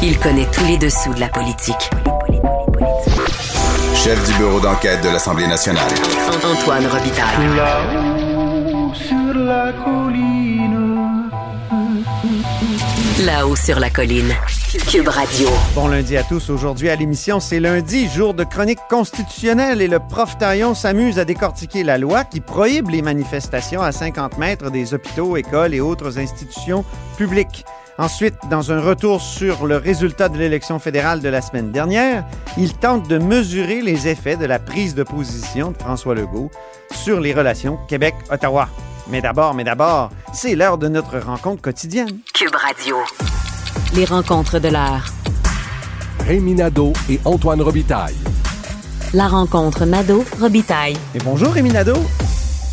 Il connaît tous les dessous de la politique. Chef du bureau d'enquête de l'Assemblée nationale. Antoine Robitaille. Là-haut sur la colline. Là-haut sur la colline. Cube Radio. Bon lundi à tous. Aujourd'hui à l'émission, c'est lundi, jour de chronique constitutionnelle et le prof Taillon s'amuse à décortiquer la loi qui prohibe les manifestations à 50 mètres des hôpitaux, écoles et autres institutions publiques. Ensuite, dans un retour sur le résultat de l'élection fédérale de la semaine dernière, il tente de mesurer les effets de la prise de position de François Legault sur les relations Québec-Ottawa. Mais d'abord, mais d'abord, c'est l'heure de notre rencontre quotidienne. Cube Radio. Les rencontres de l'heure. Rémi Nadeau et Antoine Robitaille. La rencontre Nadeau-Robitaille. Et bonjour, Rémi Nadeau,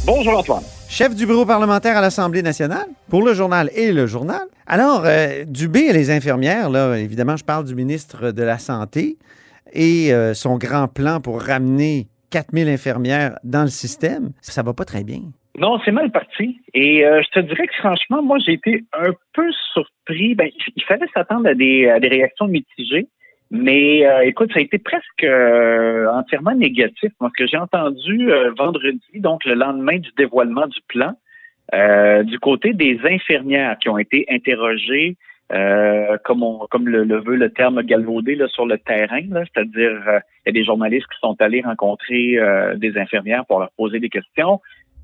Bonjour Antoine. Chef du bureau parlementaire à l'Assemblée nationale pour le journal et le journal. Alors, euh, Dubé et les infirmières, là, évidemment, je parle du ministre de la Santé et euh, son grand plan pour ramener 4000 infirmières dans le système, ça va pas très bien. Non, c'est mal parti. Et euh, je te dirais que franchement, moi, j'ai été un peu surpris. Ben, il fallait s'attendre à à des réactions mitigées. Mais euh, écoute, ça a été presque euh, entièrement négatif. Moi, ce que j'ai entendu euh, vendredi, donc le lendemain du dévoilement du plan, euh, du côté des infirmières qui ont été interrogées, euh, comme, on, comme le, le veut le terme galvaudé là, sur le terrain, c'est-à-dire euh, il y a des journalistes qui sont allés rencontrer des infirmières pour leur poser des questions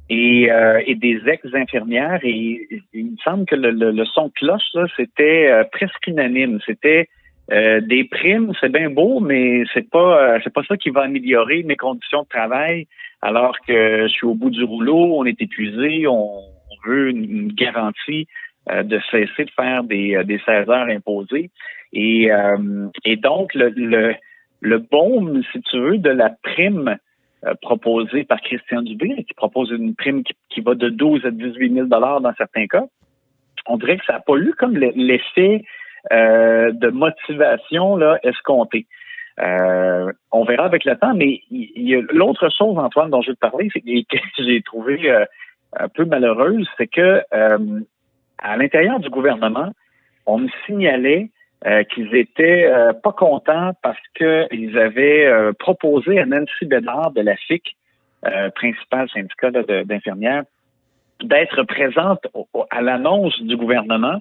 et, et des ex-infirmières. Et, il me semble que le, le, le son cloche, c'était presque unanime. C'était euh, des primes, c'est bien beau, mais c'est pas euh, c'est pas ça qui va améliorer mes conditions de travail. Alors que je suis au bout du rouleau, on est épuisé, on, veut une, garantie euh, de cesser de faire des, euh, des 16 heures imposées. Et, euh, et donc le, le le baume, si tu veux, de la prime euh, proposée par Christian Dubé, qui propose une prime qui, qui va de 12 à 18 000 dollars dans certains cas, on dirait que ça n'a pas eu comme le- l'effet de motivation là, escompté. Euh, on verra avec le temps, mais l'autre chose, Antoine, dont je veux te parler, c'est que j'ai trouvé euh, un peu malheureuse, c'est que euh, à l'intérieur du gouvernement, on me signalait euh, qu'ils étaient euh, pas contents parce qu'ils avaient euh, proposé à Nancy Bédard de la FIC, euh, principal syndicat d'infirmières, d'être présente à l'annonce du gouvernement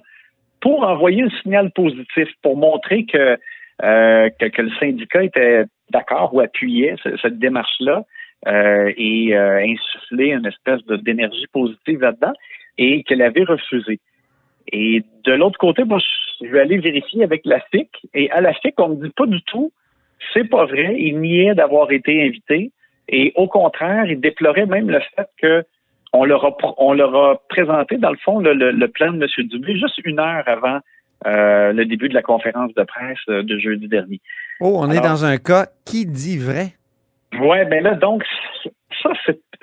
pour envoyer un signal positif, pour montrer que, euh, que, que le syndicat était d'accord ou appuyait ce- cette démarche-là euh, et euh, insuffler une espèce d'énergie positive là-dedans et qu'elle avait refusé. Et de l'autre côté, moi, je vais aller vérifier avec la FIC. Et à la FIC, on me dit pas du tout, c'est pas vrai. Il niait d'avoir été invité. Et au contraire, il déplorait même le fait que on leur a, pr- on leur a présenté, dans le fond, le, le- le plan de M. Dubé juste une heure avant euh, le début de la conférence de presse euh, de jeudi dernier. Oh, on est dans un cas qui dit vrai. Ouais, ben là, donc, ça,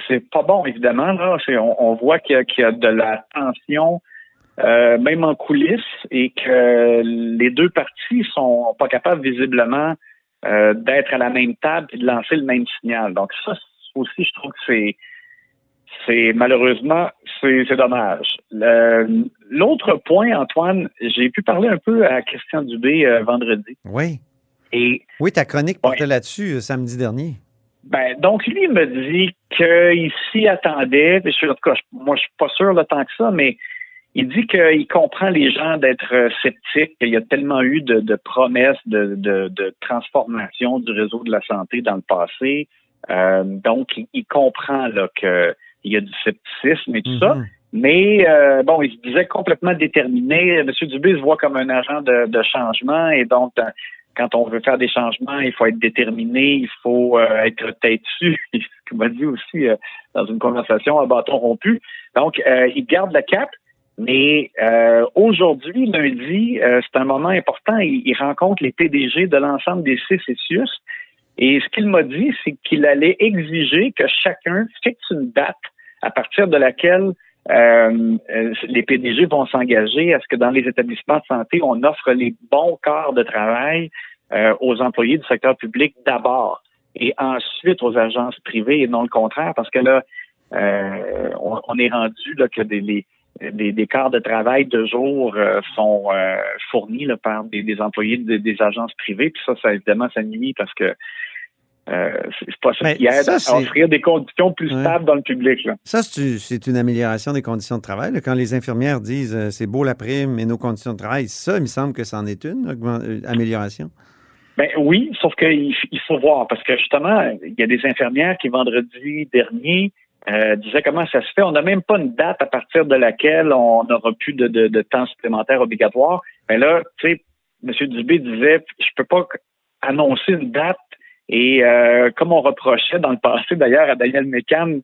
c'est, pas bon, évidemment. Là. On, on voit qu'il y, a, qu'il y a de la tension, euh, même en coulisses, et que les deux parties sont pas capables, visiblement, euh, d'être à la même table et de lancer le même signal. Donc, ça aussi, je trouve que c'est, c'est malheureusement, c'est, dommage. L'autre point, Antoine, j'ai pu parler un peu à Christian Dubé euh, vendredi. Oui. Et Oui, ta chronique portait Ouais. là-dessus euh, samedi dernier. Ben, donc, lui, il me dit qu'il s'y attendait. Je suis- en tout cas, je- moi, je suis pas sûr le temps que ça, mais il dit qu'il comprend les gens d'être euh, sceptiques, qu'il y a tellement eu de, promesses de, de, transformation du réseau de la santé dans le passé. Euh, donc, il, comprend là qu'il y a du scepticisme et tout ça. Mhm. Mais euh, bon, il se disait complètement déterminé. M. Dubé se voit comme un agent de, de changement et donc quand on veut faire des changements, il faut être déterminé, il faut euh, être têtu. Ce qu'il m'a dit aussi euh, dans une conversation à bâton rompu. Donc, euh, il garde le cap. Mais aujourd'hui, lundi, c'est un moment important. Il, rencontre les PDG de l'ensemble des six CCIUS. Et ce qu'il m'a dit, c'est qu'il allait exiger que chacun fixe une date à partir de laquelle les PDG vont s'engager à ce que dans les établissements de santé, on offre les bons corps de travail euh, aux employés du secteur public d'abord et ensuite aux agences privées et non le contraire parce que là, euh, on, est rendu là, que des, des, des, quarts de travail de jour euh, sont fournis là, par des, employés des agences privées. Puis ça, ça évidemment, ça parce que c'est pas ça qui aide à offrir des conditions plus stables dans le public. Là. Ça, c'est une amélioration des conditions de travail. Quand les infirmières disent c'est beau la prime, mais nos conditions de travail, ça, il me semble que c'en est une amélioration. Ben oui, sauf qu'il il faut voir parce que justement, il y a des infirmières qui vendredi dernier euh, disaient comment ça se fait. On n'a même pas une date à partir de laquelle on n'aura plus de, de, temps supplémentaire obligatoire. Mais là, tu sais, M. Dubé disait, je peux pas annoncer une date et euh, comme on reprochait dans le passé d'ailleurs à Daniel Mécan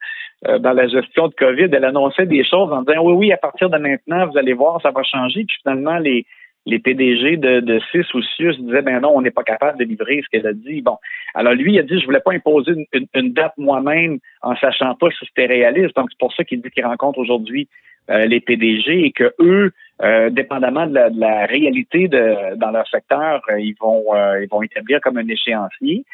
euh, dans la gestion de COVID, elle annonçait des choses en disant oui, oui, à partir de maintenant, vous allez voir, ça va changer. Puis finalement, les, les PDG de, de CIS ou CIUS disaient ben non, on n'est pas capable de livrer ce qu'elle a dit. Bon, alors lui, il a dit je voulais pas imposer une, date moi-même en sachant pas si c'était réaliste. Donc c'est pour ça qu'il dit qu'il rencontre aujourd'hui euh, les PDG et que eux, euh, dépendamment de la, réalité de, dans leur secteur, euh, ils vont ils vont établir comme un échéancier.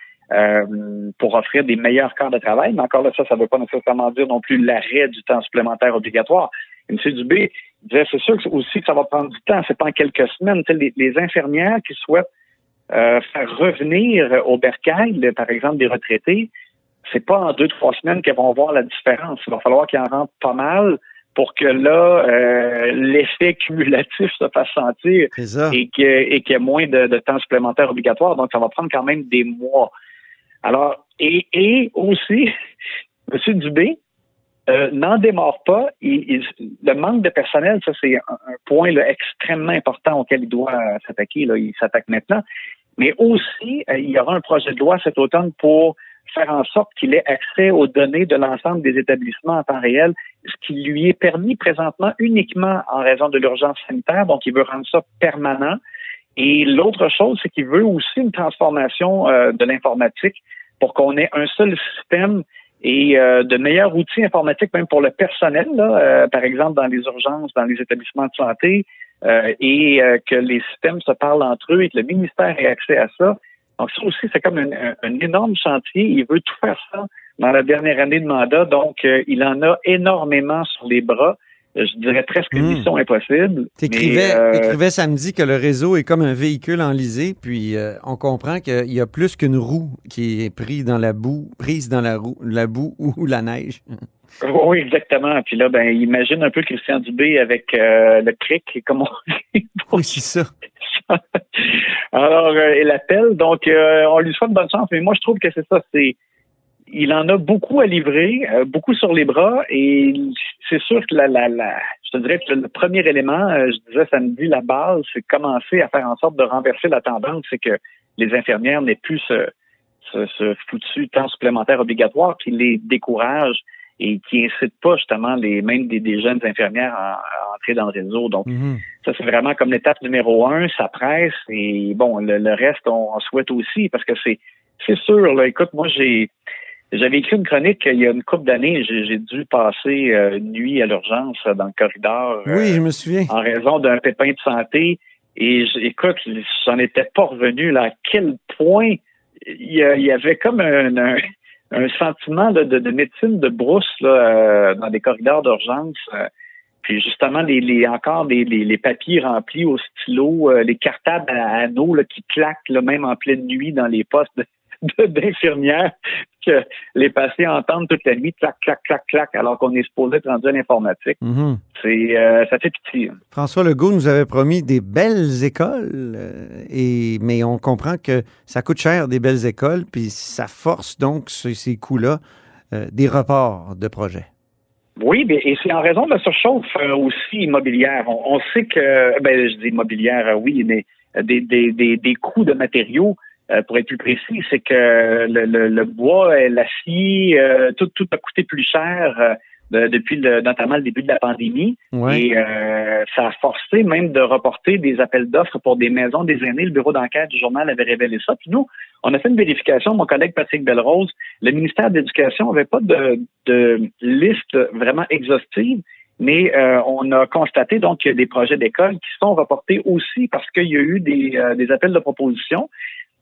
Pour offrir des meilleurs quarts de travail. Mais encore là, ça, ça ne veut pas nécessairement dire non plus l'arrêt du temps supplémentaire obligatoire. M. Dubé disait, c'est sûr aussi que ça va prendre du temps, c'est pas en quelques semaines. Les, infirmières qui souhaitent euh, faire revenir au bercail, par exemple, des retraités, c'est pas en deux, trois semaines qu'elles vont voir la différence. Il va falloir qu'ils en rentrent pas mal pour que là, euh, l'effet cumulatif se fasse sentir et qu'il y ait moins de, de, temps supplémentaire obligatoire. Donc, ça va prendre quand même des mois. Alors, et, et aussi, M. Dubé, euh, n'en démarre pas. le manque de personnel, ça c'est un, point extrêmement important auquel il doit s'attaquer. il s'attaque maintenant. Mais aussi, euh, il y aura un projet de loi cet automne pour faire en sorte qu'il ait accès aux données de l'ensemble des établissements en temps réel, ce qui lui est permis présentement uniquement en raison de l'urgence sanitaire. Donc, il veut rendre ça permanent. Et l'autre chose, c'est qu'il veut aussi une transformation euh, de l'informatique pour qu'on ait un seul système et euh, de meilleurs outils informatiques même pour le personnel, là, euh, par exemple dans les urgences, dans les établissements de santé, euh, et que les systèmes se parlent entre eux et que le ministère ait accès à ça. Donc ça aussi, c'est comme un, un, énorme chantier. Il veut tout faire ça dans la dernière année de mandat, donc il en a énormément sur les bras je dirais presque une hmm. mission impossible. Tu euh, écrivais, samedi que le réseau est comme un véhicule enlisé, puis euh, on comprend qu'il y a plus qu'une roue qui est prise dans la boue, prise dans la, roue, la boue ou la neige. Oui, exactement. Puis là, ben, imagine un peu Christian Dubé avec euh, le cric, comme on dit. Oui, c'est ça. Alors, il appelle. Donc, on lui souhaite bonne chance. Mais moi, je trouve que c'est ça. C'est il en a beaucoup à livrer, euh, beaucoup sur les bras, et c'est sûr que la, la, la, je te dirais que le premier élément, euh, je disais samedi, la base, c'est commencer à faire en sorte de renverser la tendance, c'est que les infirmières n'aient plus ce, ce, foutu temps supplémentaire obligatoire qui les décourage et qui incite pas justement les même des, jeunes infirmières à, entrer dans le réseau. Donc, mhm. ça, c'est vraiment comme l'étape numéro un, ça presse, et bon, le, reste, on, on souhaite aussi, parce que c'est c'est sûr, là, écoute, moi j'ai j'avais écrit une chronique il y a une couple d'années. J'ai dû passer euh, une nuit à l'urgence dans le corridor. Oui, je me souviens. En raison d'un pépin de santé. Et écoute, j'en étais pas revenu là, à quel point il y, avait comme un, un, sentiment de, de, médecine de brousse là, euh, dans des corridors d'urgence. Euh. puis justement, les, les encore les, les, papiers remplis au stylo, les cartables à anneaux là, qui claquent là, même en pleine nuit dans les postes de- d'infirmières que les patients entendent toute la nuit, clac, clac, clac, clac, alors qu'on est supposé être rendu à l'informatique. Mhm. C'est, euh, ça fait pitié. François Legault nous avait promis des belles écoles, euh, et, mais on comprend que ça coûte cher des belles écoles, puis ça force donc ce- ces coûts-là euh, des reports de projets. Oui, et c'est en raison de la surchauffe euh, aussi immobilière. On, on sait que, ben, je dis immobilière, oui, mais des, des, des, des coûts de matériaux, euh, pour être plus précis, c'est que le, le, le bois, euh, l'acier, euh, tout, tout a coûté plus cher euh, de- depuis le, notamment le début de la pandémie. Ouais. Et euh, ça a forcé même de reporter des appels d'offres pour des maisons des aînés. Le bureau d'enquête du journal avait révélé ça. Puis nous, on a fait une vérification, mon collègue Patrick Belrose, le ministère de l'Éducation n'avait pas de, de liste vraiment exhaustive, mais euh, on a constaté donc qu'il y a des projets d'école qui sont reportés aussi parce qu'il y a eu des, euh, des appels de proposition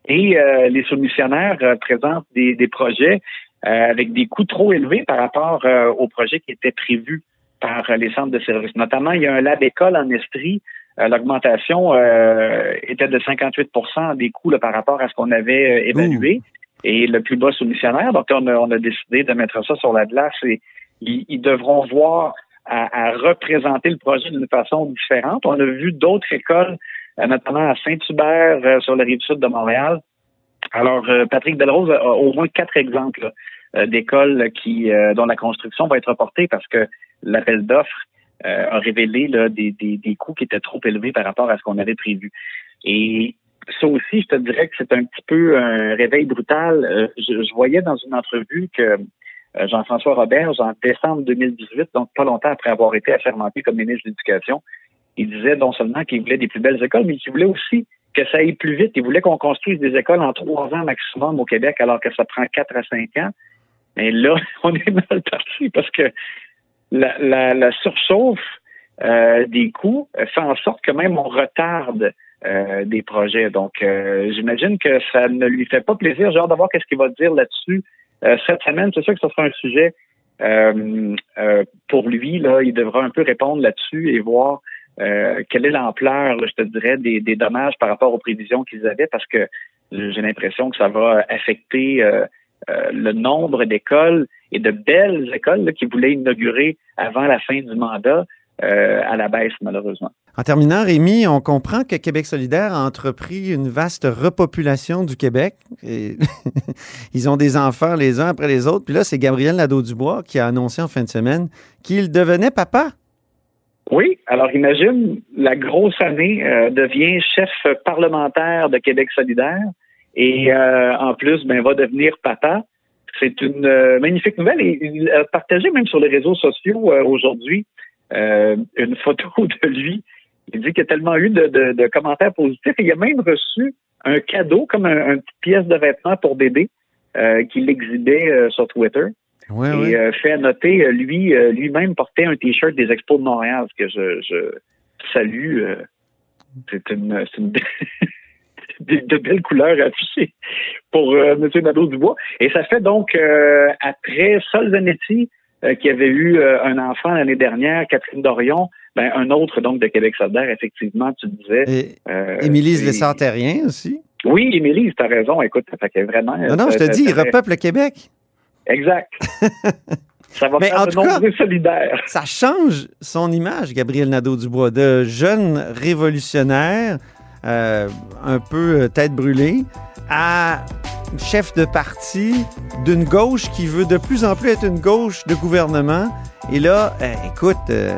et euh, les soumissionnaires euh, présentent des, des projets euh, avec des coûts trop élevés par rapport euh, aux projets qui étaient prévus par euh, les centres de services. Notamment, il y a un lab école en Estrie. Euh, L'augmentation euh, était de 58% des coûts là, par rapport à ce qu'on avait évalué. Et le plus bas soumissionnaire, donc on a, on a décidé de mettre ça sur la glace et ils, ils devront voir à, à représenter le projet d'une façon différente. On a vu d'autres écoles, notamment à Saint-Hubert, euh, sur la rive sud de Montréal. Alors, euh, Patrick Delrose a au moins quatre exemples euh, d'écoles qui euh, dont la construction va être reportée parce que l'appel d'offres euh, a révélé là, des, des, des coûts qui étaient trop élevés par rapport à ce qu'on avait prévu. Et ça aussi, je te dirais que c'est un petit peu un réveil brutal. Euh, je, je voyais dans une entrevue que euh, Jean-François Robert, en décembre 2018, donc pas longtemps après avoir été assermenté comme ministre de l'Éducation, il disait non seulement qu'il voulait des plus belles écoles, mais qu'il voulait aussi que ça aille plus vite. Il voulait qu'on construise des écoles en trois ans maximum au Québec, alors que ça prend quatre à cinq ans. Mais là, on est mal parti parce que la, la, surchauffe euh, des coûts fait en sorte que même on retarde euh, des projets. Donc, euh, j'imagine que ça ne lui fait pas plaisir. J'ai hâte de voir qu'est-ce qu'il va dire là-dessus cette semaine. C'est sûr que ce sera un sujet pour lui. Là, il devra un peu répondre là-dessus et voir euh, quelle est l'ampleur, je te dirais, des, dommages par rapport aux prévisions qu'ils avaient, parce que j'ai l'impression que ça va affecter euh, euh, le nombre d'écoles et de belles écoles là, qui voulaient inaugurer avant la fin du mandat à la baisse, malheureusement. En terminant, Rémi, on comprend que Québec solidaire a entrepris une vaste repopulation du Québec. Ils ont des enfants les uns après les autres. Puis là, c'est Gabriel Nadeau-Dubois qui a annoncé en fin de semaine qu'il devenait papa. Oui, alors imagine, la grosse année euh, devient chef parlementaire de Québec solidaire et euh, en plus, ben, va devenir papa. C'est une euh, magnifique nouvelle et il a partagé même sur les réseaux sociaux euh, aujourd'hui euh, une photo de lui. Il dit qu'il a tellement eu de, de- de commentaires positifs il a même reçu un cadeau comme un, une petite pièce de vêtement pour bébé euh, qu'il exhibait sur Twitter. Et euh, fait noter, euh, lui, euh, lui-même portait un t-shirt des Expos de Montréal, ce que je, je salue. c'est une, c'est une de, de belles couleurs affichées pour M. Nadeau-Dubois. Et ça fait donc, après Sol Zanetti, euh, qui avait eu euh, un enfant l'année dernière, Catherine Dorion, ben, un autre donc de Québec solidaire, effectivement, tu disais. Euh, Émilie Lessard-Terrien aussi. Oui, Émilie, tu as raison. Écoute, ça fait que vraiment. Non, non, je te dis, il repeuple le Québec. Exact. ça va Mais faire en de tout cas- nombreux solidaires. Ça change son image, Gabriel Nadeau-Dubois, de jeune révolutionnaire, euh, un peu euh, tête brûlée, à chef de parti d'une gauche qui veut de plus en plus être une gauche de gouvernement. Et là, euh, écoute, euh,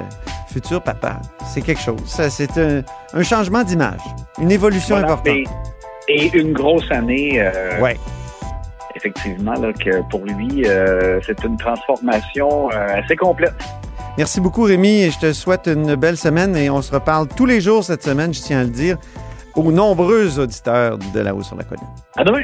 futur papa, c'est quelque chose. C'est un, un changement d'image, une évolution Voilà, importante. Et, et une grosse année, Ouais. Effectivement, là, que pour lui, euh, c'est une transformation euh, assez complète. Merci beaucoup, Rémi, et je te souhaite une belle semaine et on se reparle tous les jours cette semaine, je tiens à le dire, aux nombreux auditeurs de La Haut sur la Colline. À demain!